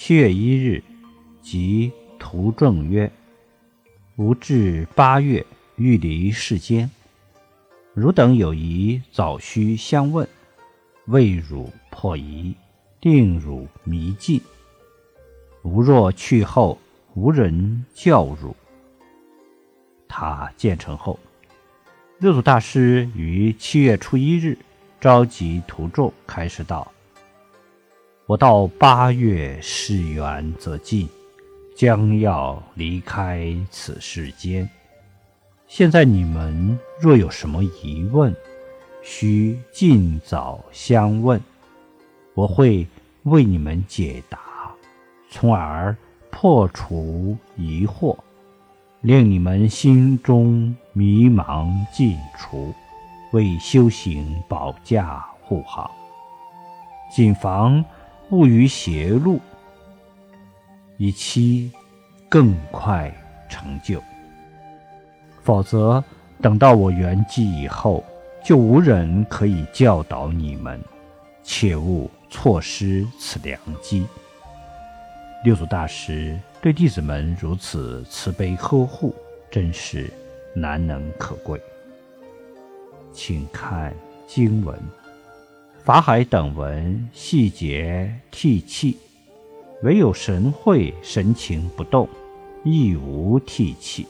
七月一日，即图正曰：“吾至八月，欲离世间。汝等有疑，早须相问，为汝破疑，定汝迷尽。吾若去后，无人教汝。”他建成后，六祖大师于七月初一日。召集徒众，开始道：“我到八月世缘则尽，将要离开此世间。现在你们若有什么疑问，需尽早相问，我会为你们解答，从而破除疑惑，令你们心中迷茫尽除。”为修行保驾护航，谨防勿于邪路，以期更快成就。否则，等到我圆寂以后，就无人可以教导你们，切勿错失此良机。六祖大师对弟子们如此慈悲呵护，真是难能可贵。请看经文，法海等闻细节涕泣，唯有神会神情不动，亦无涕泣。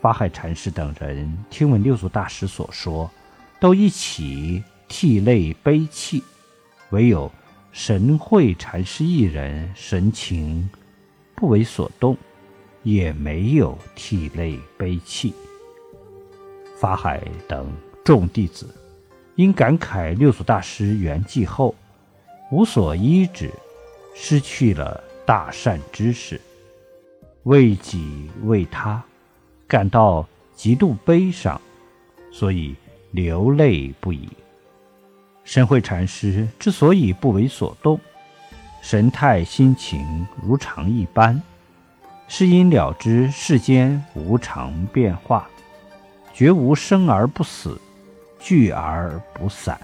法海禅师等人听闻六祖大师所说，都一起涕泪悲泣，唯有神会禅师一人神情不为所动，也没有涕泪悲泣。法海等。众弟子因感慨六祖大师圆寂后无所依止，失去了大善知识，为己为他感到极度悲伤，所以流泪不已。神会禅师之所以不为所动，神态心情如常一般，是因了知世间无常变化，绝无生而不死。聚而不散，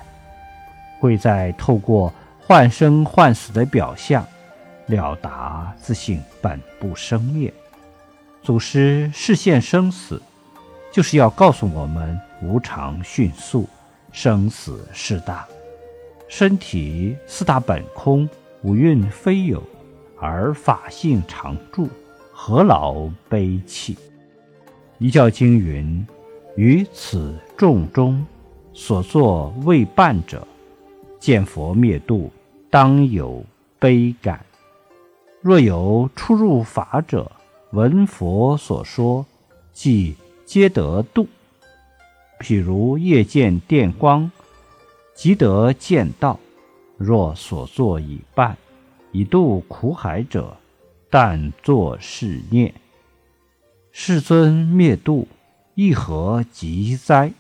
会在透过幻生幻死的表象，了达自性本不生灭。祖师示现生死，就是要告诉我们：无常迅速，生死事大。身体四大本空，五蕴非有，而法性常住，何劳悲泣？一教经云：于此众中。所作未办者，见佛灭度，当有悲感；若有出入法者，闻佛所说，即皆得度。譬如夜见电光，即得见道。若所作已办，以度苦海者，但作是念：世尊灭度，亦何急哉？